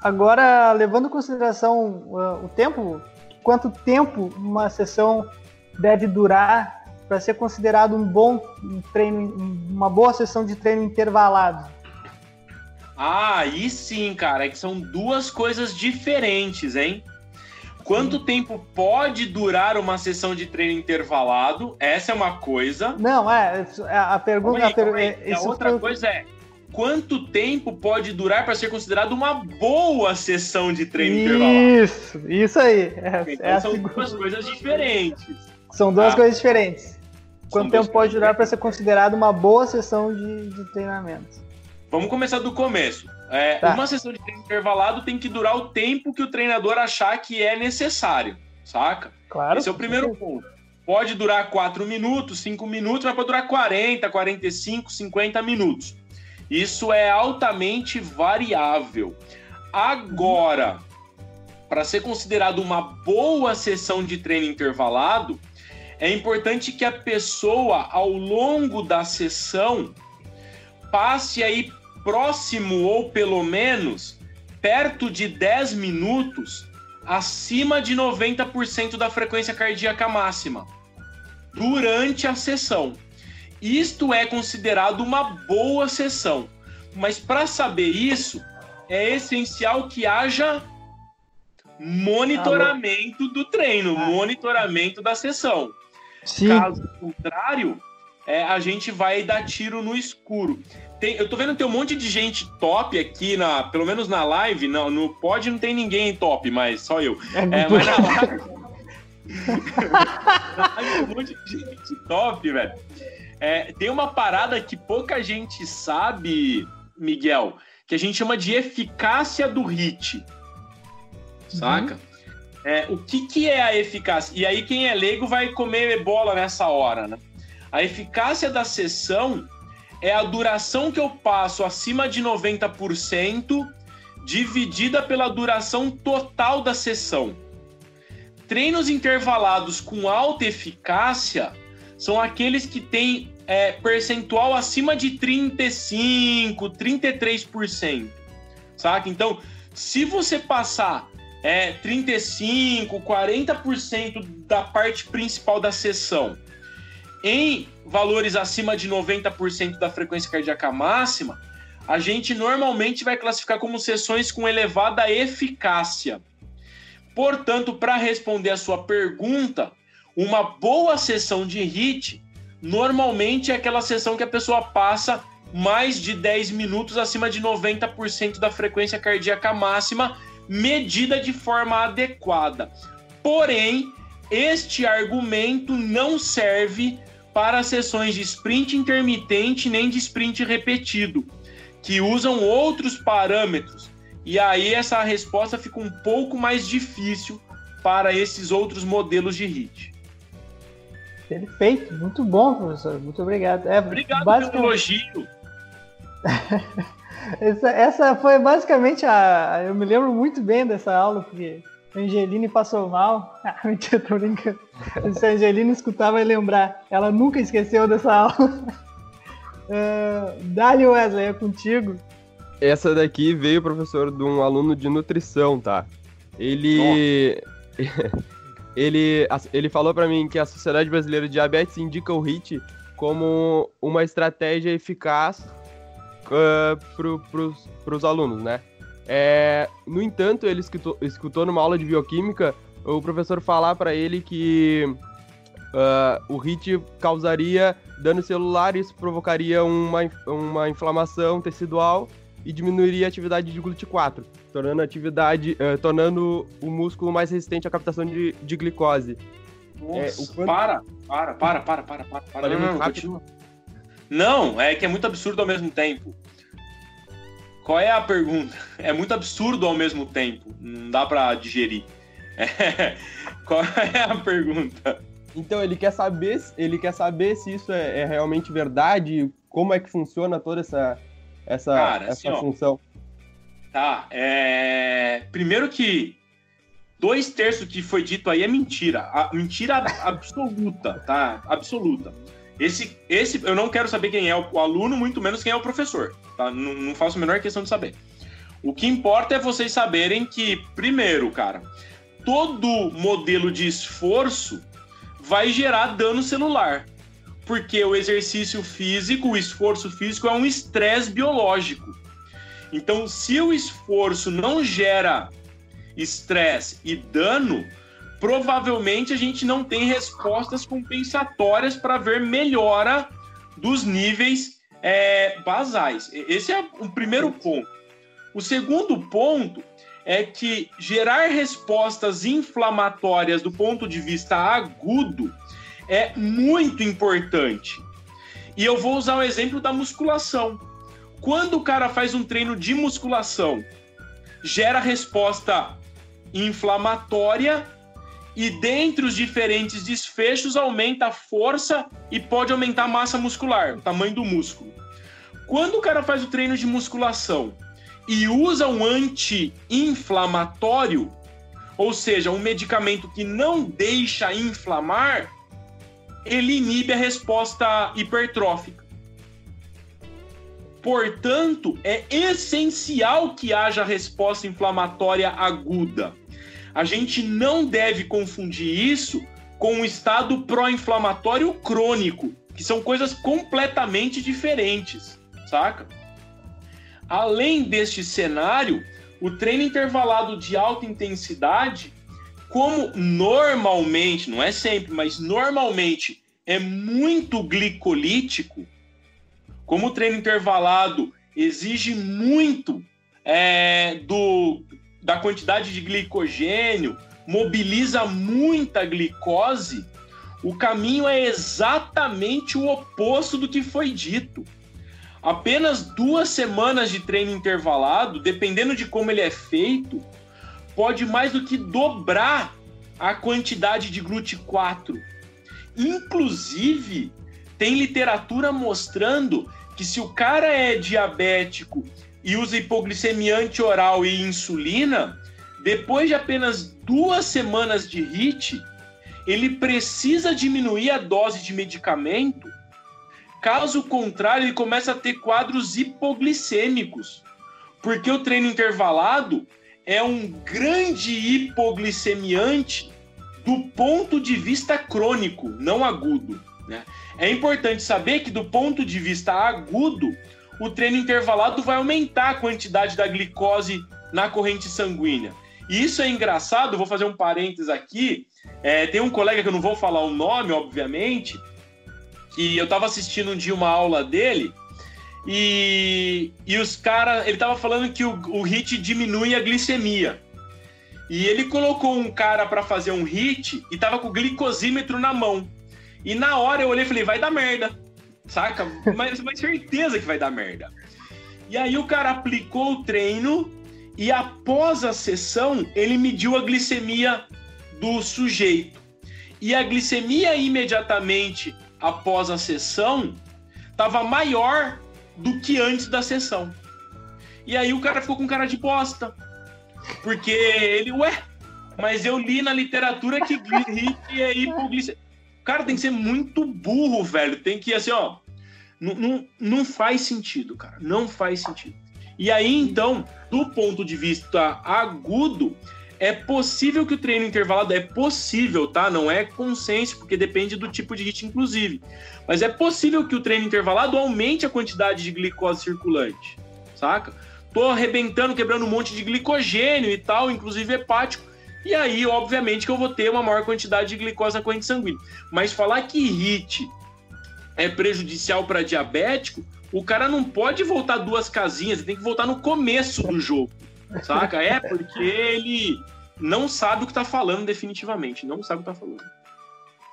agora levando em consideração uh, o tempo, quanto tempo uma sessão deve durar para ser considerado um bom treino, uma boa sessão de treino intervalado? Ah, aí sim, cara, é que são duas coisas diferentes, hein? Quanto tempo pode durar uma sessão de treino intervalado? Essa é uma coisa. Não, é. é a pergunta. Aí, a, é, a outra foi... coisa é quanto tempo pode durar para ser considerado uma boa sessão de treino isso, intervalado? Isso, isso aí. É, então é são segunda... duas coisas diferentes. São duas ah. coisas diferentes. Quanto tempo pode durar para ser considerado uma boa sessão de, de treinamento? Vamos começar do começo. É, tá. Uma sessão de treino intervalado tem que durar o tempo que o treinador achar que é necessário, saca? Claro. Esse é o primeiro ponto. Pode durar 4 minutos, 5 minutos, mas pode durar 40, 45, 50 minutos. Isso é altamente variável. Agora, para ser considerado uma boa sessão de treino intervalado, é importante que a pessoa, ao longo da sessão, passe aí próximo ou pelo menos perto de 10 minutos acima de 90% da frequência cardíaca máxima durante a sessão. Isto é considerado uma boa sessão. Mas para saber isso, é essencial que haja monitoramento do treino, ah. monitoramento da sessão. Sim. Caso contrário, é, a gente vai dar tiro no escuro. Tem, eu tô vendo que tem um monte de gente top aqui, na, pelo menos na live. Não, no pod não tem ninguém top, mas só eu. É, é mas na live. [LAUGHS] tem um monte de gente top, velho. É, tem uma parada que pouca gente sabe, Miguel, que a gente chama de eficácia do hit. Saca? Uhum. É, o que, que é a eficácia? E aí, quem é leigo vai comer bola nessa hora, né? A eficácia da sessão é a duração que eu passo acima de 90% dividida pela duração total da sessão. Treinos intervalados com alta eficácia são aqueles que têm é, percentual acima de 35, 33%. Saca? Então, se você passar é, 35, 40% da parte principal da sessão em valores acima de 90% da frequência cardíaca máxima, a gente normalmente vai classificar como sessões com elevada eficácia. Portanto, para responder a sua pergunta, uma boa sessão de HIT normalmente é aquela sessão que a pessoa passa mais de 10 minutos acima de 90% da frequência cardíaca máxima, medida de forma adequada. Porém, este argumento não serve para sessões de sprint intermitente nem de sprint repetido, que usam outros parâmetros. E aí essa resposta fica um pouco mais difícil para esses outros modelos de HIT. Perfeito, muito bom, professor. Muito obrigado. É, obrigado basicamente... pelo elogio. [LAUGHS] essa, essa foi basicamente a. Eu me lembro muito bem dessa aula, porque Angeline passou mal. [LAUGHS] Ah, mentira, tô brincando. Se a Angeline escutar, vai lembrar. Ela nunca esqueceu dessa aula. Uh, [LAUGHS] Dali Wesley, é contigo. Essa daqui veio, professor, de um aluno de nutrição, tá? Ele. [LAUGHS] ele, ele falou para mim que a Sociedade Brasileira de Diabetes indica o HIT como uma estratégia eficaz uh, para os alunos, né? É, no entanto, ele escutou, escutou numa aula de bioquímica o professor falar para ele que uh, o HIT causaria dano celular, isso provocaria uma, uma inflamação tecidual e diminuiria a atividade de GLUT4, tornando a atividade, uh, tornando o músculo mais resistente à captação de, de glicose. Nossa, é, quanto... para, para, para, para, para, para, para. Não, rápido. Não, é que é muito absurdo ao mesmo tempo. Qual é a pergunta? É muito absurdo ao mesmo tempo. Não dá para digerir. É... [LAUGHS] Qual é a pergunta? Então ele quer saber, ele quer saber se isso é, é realmente verdade, como é que funciona toda essa essa, Cara, essa assim, função. Ó, tá. É... Primeiro que dois terços que foi dito aí é mentira. A, mentira absoluta, tá? Absoluta. Esse, esse eu não quero saber quem é o, aluno, muito menos quem é o professor. Tá? Não, não faço a menor questão de saber. O que importa é vocês saberem que, primeiro, cara, todo modelo de esforço vai gerar dano celular. Porque o exercício físico, o esforço físico é um estresse biológico. Então, se o esforço não gera estresse e dano, provavelmente a gente não tem respostas compensatórias para ver melhora dos níveis é, basais. Esse é o primeiro ponto. O segundo ponto é que gerar respostas inflamatórias do ponto de vista agudo é muito importante. E eu vou usar o exemplo da musculação. Quando o cara faz um treino de musculação, gera resposta inflamatória e dentre os diferentes desfechos aumenta a força e pode aumentar a massa muscular, o tamanho do músculo. Quando o cara faz o treino de musculação e usa um anti-inflamatório, ou seja, um medicamento que não deixa inflamar, ele inibe a resposta hipertrófica. Portanto, é essencial que haja resposta inflamatória aguda. A gente não deve confundir isso com um estado pró-inflamatório crônico, que são coisas completamente diferentes, saca? Além deste cenário, o treino intervalado de alta intensidade, como normalmente, não é sempre, mas normalmente é muito glicolítico, como o treino intervalado exige muito é, do, da quantidade de glicogênio, mobiliza muita glicose, o caminho é exatamente o oposto do que foi dito. Apenas duas semanas de treino intervalado, dependendo de como ele é feito, pode mais do que dobrar a quantidade de GLUT4. Inclusive, tem literatura mostrando que se o cara é diabético e usa hipoglicemia anti-oral e insulina, depois de apenas duas semanas de HIT, ele precisa diminuir a dose de medicamento. Caso contrário, ele começa a ter quadros hipoglicêmicos, porque o treino intervalado é um grande hipoglicemiante do ponto de vista crônico, não agudo. Né? É importante saber que, do ponto de vista agudo, o treino intervalado vai aumentar a quantidade da glicose na corrente sanguínea. E isso é engraçado, vou fazer um parênteses aqui. É, tem um colega que eu não vou falar o nome, obviamente, que eu estava assistindo um dia uma aula dele, E, e os caras. Ele tava falando que o, o hit diminui a glicemia. E ele colocou um cara para fazer um hit e tava com o glicosímetro na mão. E na hora eu olhei e falei, vai dar merda. Saca? Mas, mas certeza que vai dar merda. E aí o cara aplicou o treino e após a sessão ele mediu a glicemia do sujeito. E a glicemia imediatamente após a sessão estava maior do que antes da sessão. E aí o cara ficou com cara de bosta. Porque ele, ué, mas eu li na literatura que HIT é hipoglicemia. Cara, tem que ser muito burro, velho. Tem que, assim, ó. Não, não, não faz sentido, cara. Não faz sentido. E aí, então, do ponto de vista agudo, é possível que o treino intervalado é possível, tá? Não é consenso, porque depende do tipo de hit, inclusive. Mas é possível que o treino intervalado aumente a quantidade de glicose circulante, saca? Tô arrebentando, quebrando um monte de glicogênio e tal, inclusive hepático. E aí, obviamente, que eu vou ter uma maior quantidade de glicose na corrente sanguínea. Mas falar que HIT é prejudicial para diabético, o cara não pode voltar duas casinhas, ele tem que voltar no começo do jogo. Saca? É porque ele não sabe o que tá falando definitivamente. Não sabe o que tá falando.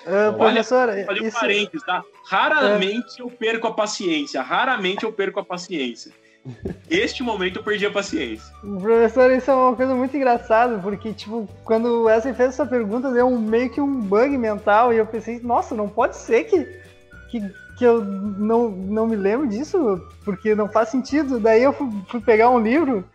Uh, professor, Olha, isso... parênteses, tá? Raramente é... eu perco a paciência. Raramente eu perco a paciência. Este momento eu perdi a paciência. Professor, isso é uma coisa muito engraçada, porque, tipo, quando Wesley fez essa pergunta, deu um, meio que um bug mental, e eu pensei, nossa, não pode ser que, que, que eu não, não me lembro disso, porque não faz sentido. Daí eu fui, fui pegar um livro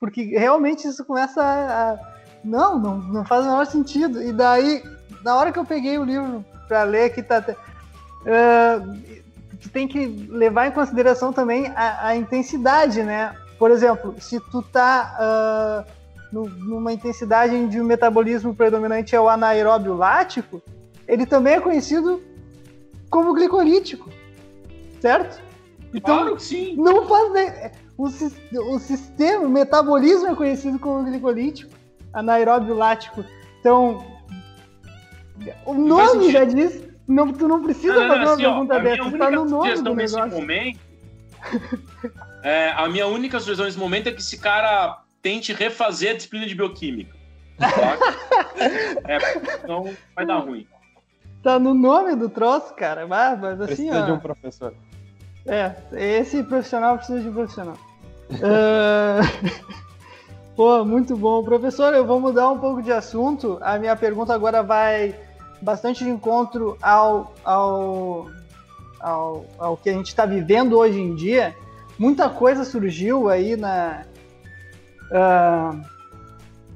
porque realmente isso começa a. a não, não, não faz o menor sentido. E daí, na hora que eu peguei o livro para ler aqui, tá. Uh, tu tem que levar em consideração também a, a, intensidade, né? Por exemplo, se tu tá uh, no, numa intensidade de um metabolismo predominante é o anaeróbio lático, ele também é conhecido como glicolítico, certo? Então, claro que sim. Não faz o, o sistema, o metabolismo é conhecido como glicolítico, anaeróbio lático. Então, o nome já diz. Não, tu não precisa não, não, fazer uma assim, pergunta ó, dessa, tá no nome do negócio. Momento, é, a minha única sugestão nesse momento é que esse cara tente refazer a disciplina de bioquímica. [LAUGHS] é, então vai dar ruim. Tá no nome do troço, cara. Mas, mas assim, Precisa ó, de um professor. É, esse profissional precisa de um profissional. uh... [LAUGHS] Pô, muito bom. Professor, eu vou mudar um pouco de assunto. A minha pergunta agora vai bastante de encontro ao, ao, ao, ao que a gente está vivendo hoje em dia. Muita coisa surgiu aí na, uh,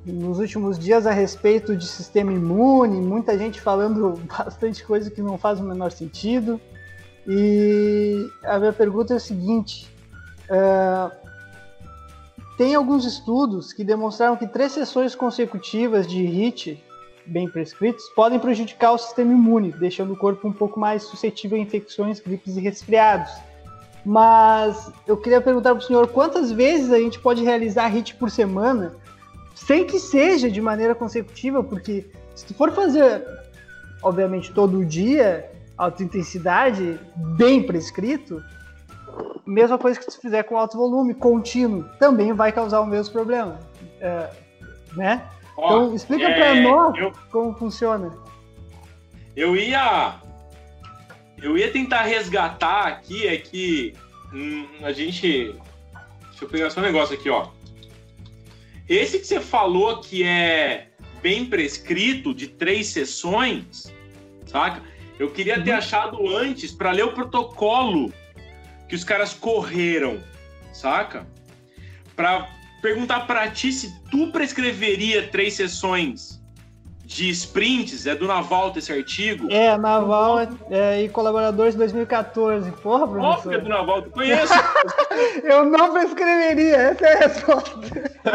nos últimos dias a respeito de sistema imune, muita gente falando [LAUGHS] bastante coisa que não faz o menor sentido. E a minha pergunta é o seguinte: uh, tem alguns estudos que demonstraram que três sessões consecutivas de HIT bem prescritos podem prejudicar o sistema imune, deixando o corpo um pouco mais suscetível a infecções, gripes e resfriados. Mas eu queria perguntar para o senhor quantas vezes a gente pode realizar HIT por semana, sem que seja de maneira consecutiva, porque se tu for fazer, obviamente, todo dia, alta intensidade, bem prescrito, mesma coisa que se fizer com alto volume, contínuo, também vai causar o mesmo problema. É, né? Ó, então, explica é, para nós eu, como funciona. Eu ia. Eu ia tentar resgatar aqui, é que hum, a gente. Deixa eu pegar só um negócio aqui, ó. Esse que você falou que é bem prescrito, de três sessões, saca? Eu queria ter uhum. achado antes para ler o protocolo que os caras correram, saca? Para perguntar para ti se tu prescreveria três sessões de sprints, é do Naval esse artigo? É, Naval é, é, e colaboradores de 2014. Porra, professor. Óbvio que é do Naval, tu conhece? [LAUGHS] Eu não prescreveria, essa é a resposta.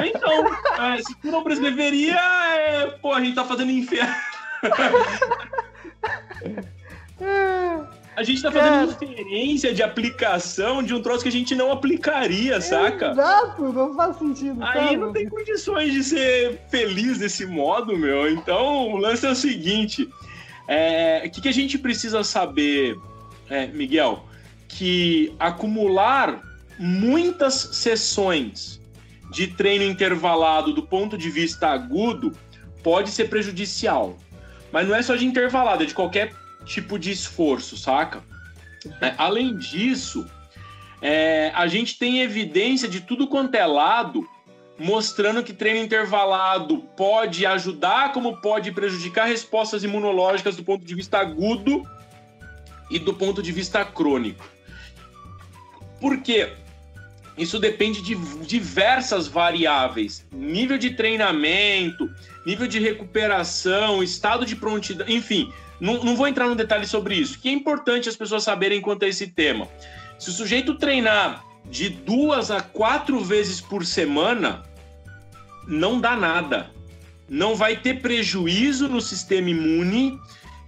Então, é, se tu não prescreveria, é, pô, a gente tá fazendo inferno. [LAUGHS] A gente tá fazendo é. inferência de aplicação de um troço que a gente não aplicaria, saca? Exato, não faz sentido. Aí não tem condições de ser feliz desse modo, meu. Então, o lance é o seguinte: é, o que, que a gente precisa saber, é, Miguel? Que acumular muitas sessões de treino intervalado do ponto de vista agudo pode ser prejudicial. Mas não é só de intervalado, é de qualquer tipo de esforço, saca? É, além disso, é, a gente tem evidência de tudo quanto é lado mostrando que treino intervalado pode ajudar, como pode prejudicar respostas imunológicas do ponto de vista agudo e do ponto de vista crônico. Por quê? Isso depende de diversas variáveis: nível de treinamento, nível de recuperação, estado de prontidão, enfim. Não, não vou entrar no detalhe sobre isso, que é importante as pessoas saberem quanto a esse tema. Se o sujeito treinar de duas a quatro vezes por semana, não dá nada. Não vai ter prejuízo no sistema imune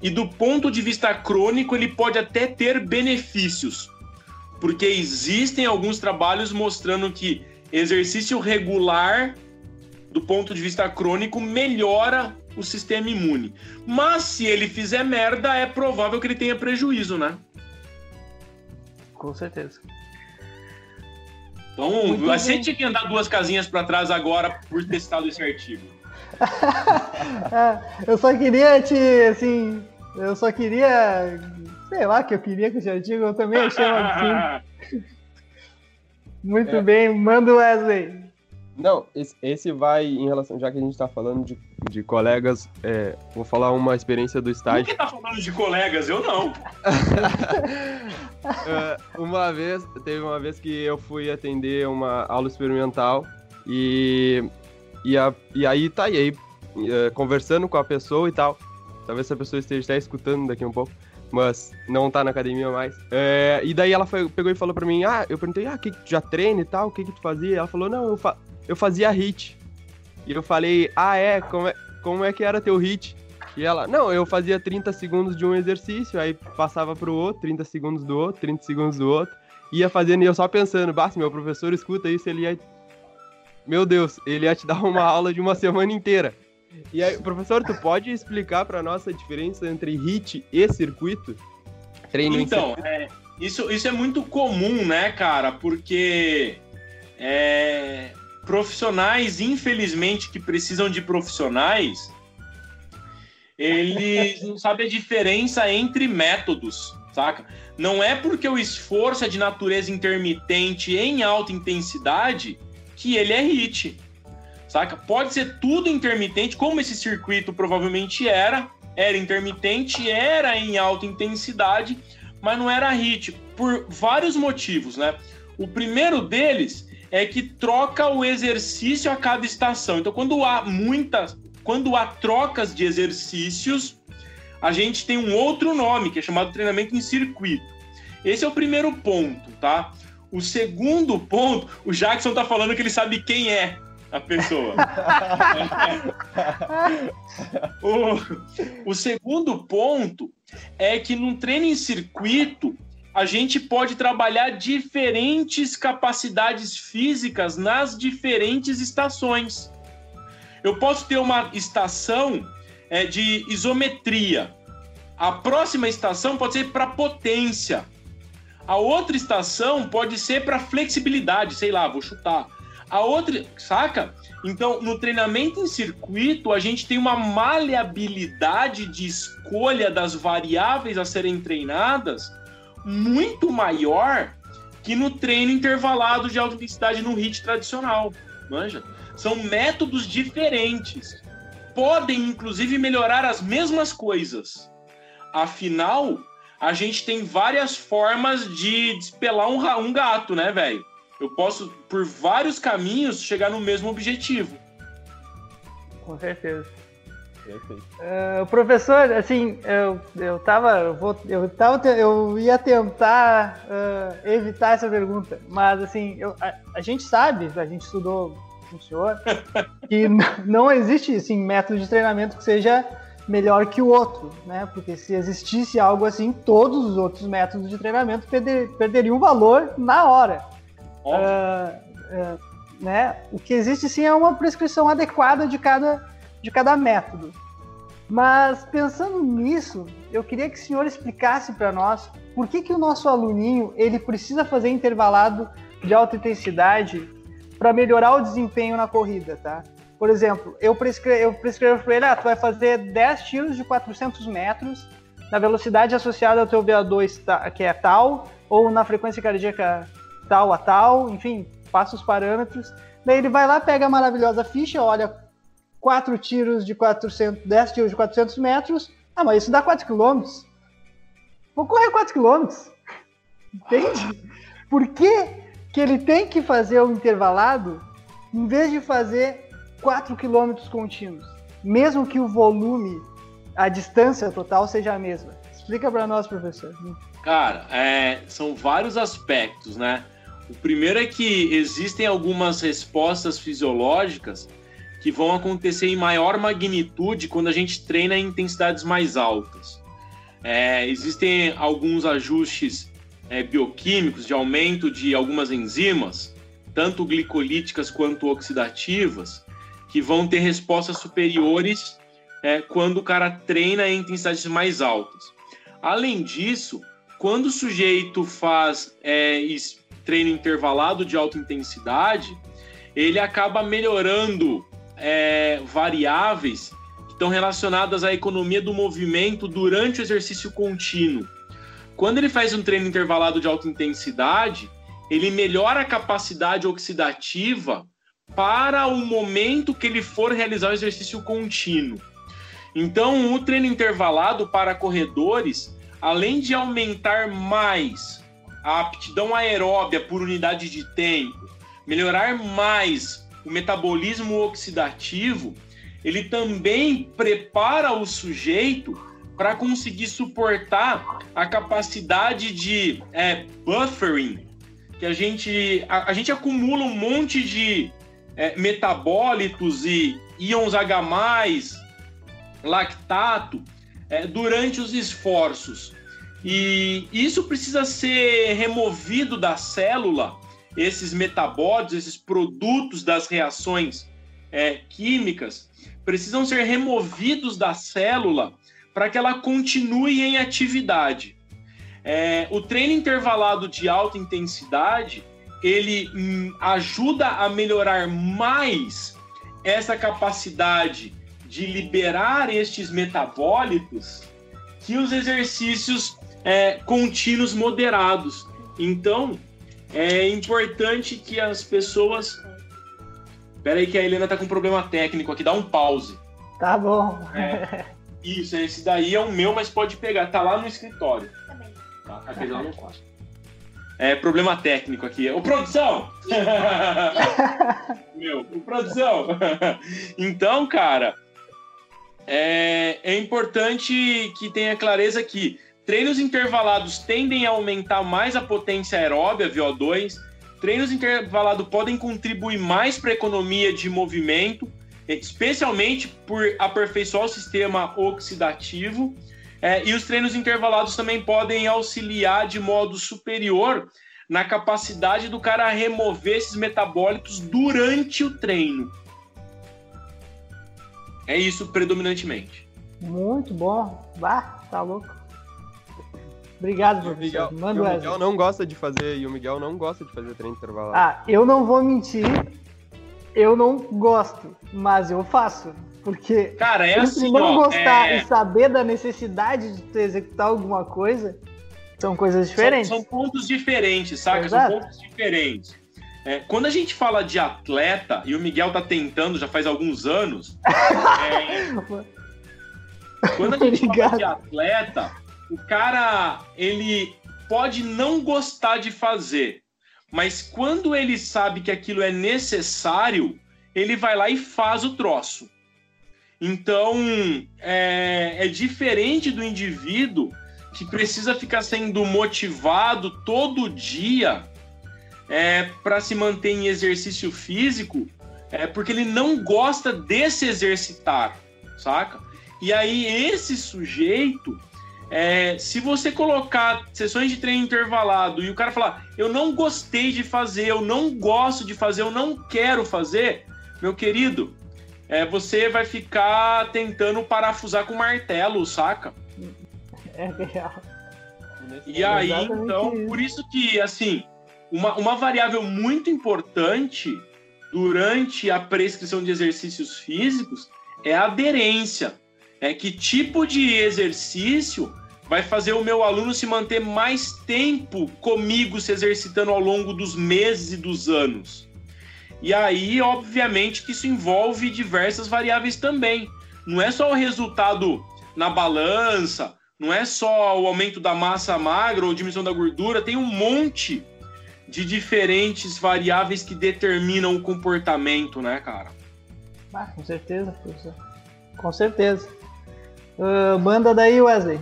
e do ponto de vista crônico ele pode até ter benefícios. Porque existem alguns trabalhos mostrando que exercício regular do ponto de vista crônico melhora o sistema imune. Mas se ele fizer merda, é provável que ele tenha prejuízo, né? Com certeza. Então, Muito você bem. tinha que andar duas casinhas para trás agora por ter citado esse artigo. [LAUGHS] é, eu só queria te, assim, eu só queria, sei lá, que eu queria com esse artigo, eu também achei assim. [LAUGHS] Muito é. bem, manda o Wesley. Não, esse, esse, vai em relação, já que a gente está falando de, de colegas, é, vou falar uma experiência do estágio. Por que tá falando de colegas? Eu não. [LAUGHS] É, uma vez, teve uma vez que eu fui atender uma aula experimental e, e, a, e aí tá aí, é, conversando com a pessoa e tal. Talvez essa pessoa esteja até escutando daqui um pouco, mas não tá na academia mais. É, e daí ela foi, pegou e falou pra mim: Ah, eu perguntei, ah, que, que tu já treina e tal, o que, que tu fazia? Ela falou: Não, eu, fa eu fazia hit. E eu falei: Ah, é? Como, é? como é que era teu hit? E ela, não, eu fazia 30 segundos de um exercício, aí passava pro outro, 30 segundos do outro, 30 segundos do outro, ia fazendo e eu só pensando, basta, meu professor escuta isso, ele ia. Meu Deus, ele ia te dar uma aula de uma semana inteira. E aí, professor, tu pode explicar para nós a diferença entre HIT e circuito? Treino então, é, isso, isso é muito comum, né, cara? Porque é, profissionais, infelizmente, que precisam de profissionais, eles não sabem a diferença entre métodos, saca? Não é porque o esforço é de natureza intermitente em alta intensidade que ele é HIT, saca? Pode ser tudo intermitente, como esse circuito provavelmente era, era intermitente, era em alta intensidade, mas não era HIT, por vários motivos, né? O primeiro deles é que troca o exercício a cada estação. Então, quando há muitas quando há trocas de exercícios, a gente tem um outro nome, que é chamado treinamento em circuito. Esse é o primeiro ponto, tá? O segundo ponto, o Jackson tá falando que ele sabe quem é a pessoa. [LAUGHS] o, o segundo ponto é que num treino em circuito, a gente pode trabalhar diferentes capacidades físicas nas diferentes estações. Eu posso ter uma estação é, de isometria. A próxima estação pode ser para potência. A outra estação pode ser para flexibilidade, sei lá, vou chutar. A outra, saca? Então, no treinamento em circuito, a gente tem uma maleabilidade de escolha das variáveis a serem treinadas muito maior que no treino intervalado de alta intensidade no HIT tradicional, manja? São métodos diferentes. Podem, inclusive, melhorar as mesmas coisas. Afinal, a gente tem várias formas de despelar um, um gato, né, velho? Eu posso, por vários caminhos, chegar no mesmo objetivo. Com certeza. Uh, professor, assim, eu, eu tava, eu, vou, eu, tava, eu ia tentar uh, evitar essa pergunta, mas assim, eu, a, a, gente sabe, a gente estudou senhor, [LAUGHS] que não existe assim, método de treinamento que seja melhor que o outro, né? Porque se existisse algo assim, todos os outros métodos de treinamento perder, perderiam valor na hora. Uh, uh, né? O que existe sim é uma prescrição adequada de cada, de cada método. Mas pensando nisso, eu queria que o senhor explicasse para nós por que, que o nosso aluninho ele precisa fazer intervalado de alta intensidade para melhorar o desempenho na corrida, tá? Por exemplo, eu prescrevo, eu prescrevo para ele, ah, tu vai fazer 10 tiros de 400 metros na velocidade associada ao teu VO2, que é tal, ou na frequência cardíaca tal a tal, enfim, passa os parâmetros. Daí ele vai lá, pega a maravilhosa ficha, olha quatro tiros de 400, 10 tiros de 400 metros. Ah, mas isso dá 4 km. Vou correr 4 km. Entende? Por que, que ele tem que fazer o intervalado em vez de fazer 4 km contínuos? Mesmo que o volume, a distância total seja a mesma. Explica para nós, professor. Cara, é, são vários aspectos, né? O primeiro é que existem algumas respostas fisiológicas que vão acontecer em maior magnitude quando a gente treina em intensidades mais altas. É, existem alguns ajustes é, bioquímicos de aumento de algumas enzimas, tanto glicolíticas quanto oxidativas, que vão ter respostas superiores é, quando o cara treina em intensidades mais altas. Além disso, quando o sujeito faz é, treino intervalado de alta intensidade, ele acaba melhorando é, variáveis que estão relacionadas à economia do movimento durante o exercício contínuo. Quando ele faz um treino intervalado de alta intensidade, ele melhora a capacidade oxidativa para o momento que ele for realizar o exercício contínuo. Então, o treino intervalado para corredores, além de aumentar mais a aptidão aeróbia por unidade de tempo, melhorar mais o metabolismo oxidativo, ele também prepara o sujeito para conseguir suportar a capacidade de é, buffering, que a gente, a, a, gente acumula um monte de é, metabólitos e íons H+, lactato, é, durante os esforços. E isso precisa ser removido da célula esses metabólitos, esses produtos das reações é, químicas, precisam ser removidos da célula para que ela continue em atividade. É, o treino intervalado de alta intensidade ele hum, ajuda a melhorar mais essa capacidade de liberar estes metabólitos que os exercícios é, contínuos moderados. Então, é importante que as pessoas. Pera aí que a Helena tá com um problema técnico aqui, dá um pause. Tá bom. É, isso, esse daí é o meu, mas pode pegar, tá lá no escritório. Tá, aquele lá no quarto. É problema técnico aqui. Ô, produção! [LAUGHS] meu, ô, produção! então, cara, é, é importante que tenha clareza que Treinos intervalados tendem a aumentar mais a potência aeróbia, VO2. Treinos intervalados podem contribuir mais para a economia de movimento, especialmente por aperfeiçoar o sistema oxidativo. É, e os treinos intervalados também podem auxiliar de modo superior na capacidade do cara remover esses metabólitos durante o treino. É isso predominantemente. Muito bom. Bah, tá louco. Obrigado, professor. Miguel, Manda o Miguel não gosta de fazer, e o Miguel não gosta de fazer treino intervalado. Ah, eu não vou mentir, eu não gosto, mas eu faço. Porque Cara, é assim, não ó, gostar é... e saber da necessidade de executar alguma coisa são coisas diferentes. São, são pontos diferentes, saca? Exato. São pontos diferentes. É, quando a gente fala de atleta, e o Miguel tá tentando já faz alguns anos, [LAUGHS] é, [LAUGHS] quando a gente fala de atleta, o cara ele pode não gostar de fazer, mas quando ele sabe que aquilo é necessário, ele vai lá e faz o troço. Então é, é diferente do indivíduo que precisa ficar sendo motivado todo dia é, para se manter em exercício físico, é porque ele não gosta de se exercitar, saca? E aí esse sujeito é, se você colocar sessões de treino intervalado e o cara falar, eu não gostei de fazer, eu não gosto de fazer, eu não quero fazer, meu querido, é, você vai ficar tentando parafusar com martelo, saca? É real. E aí, então, isso. por isso que, assim, uma, uma variável muito importante durante a prescrição de exercícios físicos é a aderência. É que tipo de exercício vai fazer o meu aluno se manter mais tempo comigo se exercitando ao longo dos meses e dos anos. E aí, obviamente, que isso envolve diversas variáveis também. Não é só o resultado na balança, não é só o aumento da massa magra ou diminuição da gordura, tem um monte de diferentes variáveis que determinam o comportamento, né, cara? Ah, com certeza, professor. Com certeza. Uh, manda daí, Wesley.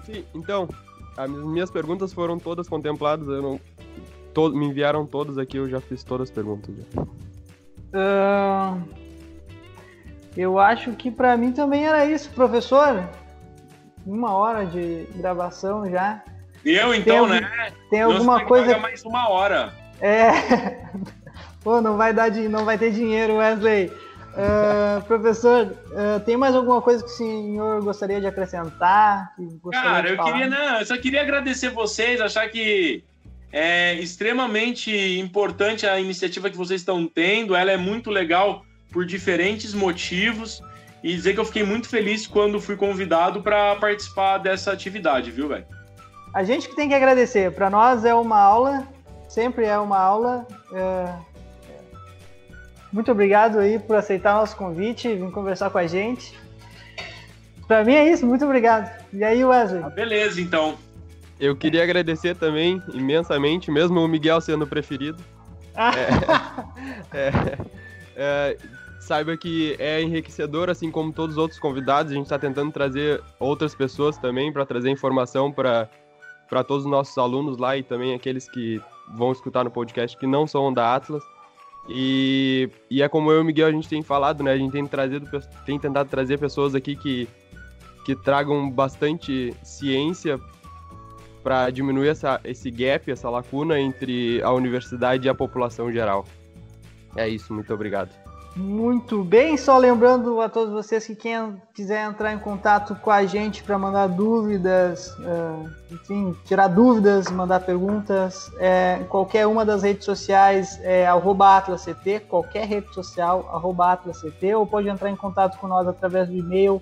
Enfim, então, as minhas perguntas foram todas contempladas, eu não. To, me enviaram todas aqui, eu já fiz todas as perguntas. Uh, eu acho que para mim também era isso, professor. Uma hora de gravação já. Eu então, tem, né? Tem alguma coisa. mais uma hora. É. [LAUGHS] Pô, não vai dar, não vai ter dinheiro, Wesley. Uh, professor, uh, tem mais alguma coisa que o senhor gostaria de acrescentar? Cara, eu falar? queria, não, eu só queria agradecer vocês, achar que é extremamente importante a iniciativa que vocês estão tendo, ela é muito legal por diferentes motivos e dizer que eu fiquei muito feliz quando fui convidado para participar dessa atividade, viu, velho? A gente que tem que agradecer. Para nós é uma aula, sempre é uma aula. É... Muito obrigado aí por aceitar nosso convite e vir conversar com a gente. Para mim é isso, muito obrigado. E aí, Wesley? Ah, beleza, então. Eu queria agradecer também imensamente, mesmo o Miguel sendo o preferido. Ah. É, [LAUGHS] é, é, saiba que é enriquecedor, assim como todos os outros convidados. A gente está tentando trazer outras pessoas também para trazer informação para para todos os nossos alunos lá e também aqueles que vão escutar no podcast que não são da Atlas. E, e é como eu e o Miguel a gente tem falado, né? A gente tem, trazido, tem tentado trazer pessoas aqui que, que tragam bastante ciência para diminuir essa, esse gap, essa lacuna entre a universidade e a população geral. É isso, muito obrigado. Muito bem, só lembrando a todos vocês que quem quiser entrar em contato com a gente para mandar dúvidas, uh, enfim, tirar dúvidas, mandar perguntas, é, qualquer uma das redes sociais é atlasct, qualquer rede social, atlasct, ou pode entrar em contato com nós através do e-mail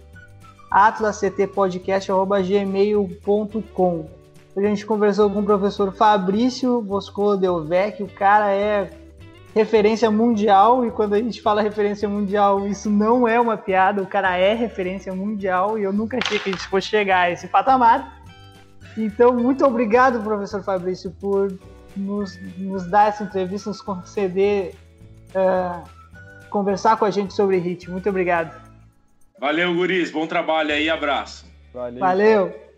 atlasctpodcast.gmail.com. A gente conversou com o professor Fabrício Bosco Delvec, o cara é referência mundial, e quando a gente fala referência mundial, isso não é uma piada, o cara é referência mundial, e eu nunca achei que a gente fosse chegar a esse patamar. Então, muito obrigado, professor Fabrício, por nos, nos dar essa entrevista, nos conceder, uh, conversar com a gente sobre HIT. Muito obrigado. Valeu, Guris. Bom trabalho aí. Abraço. Valeu. Valeu.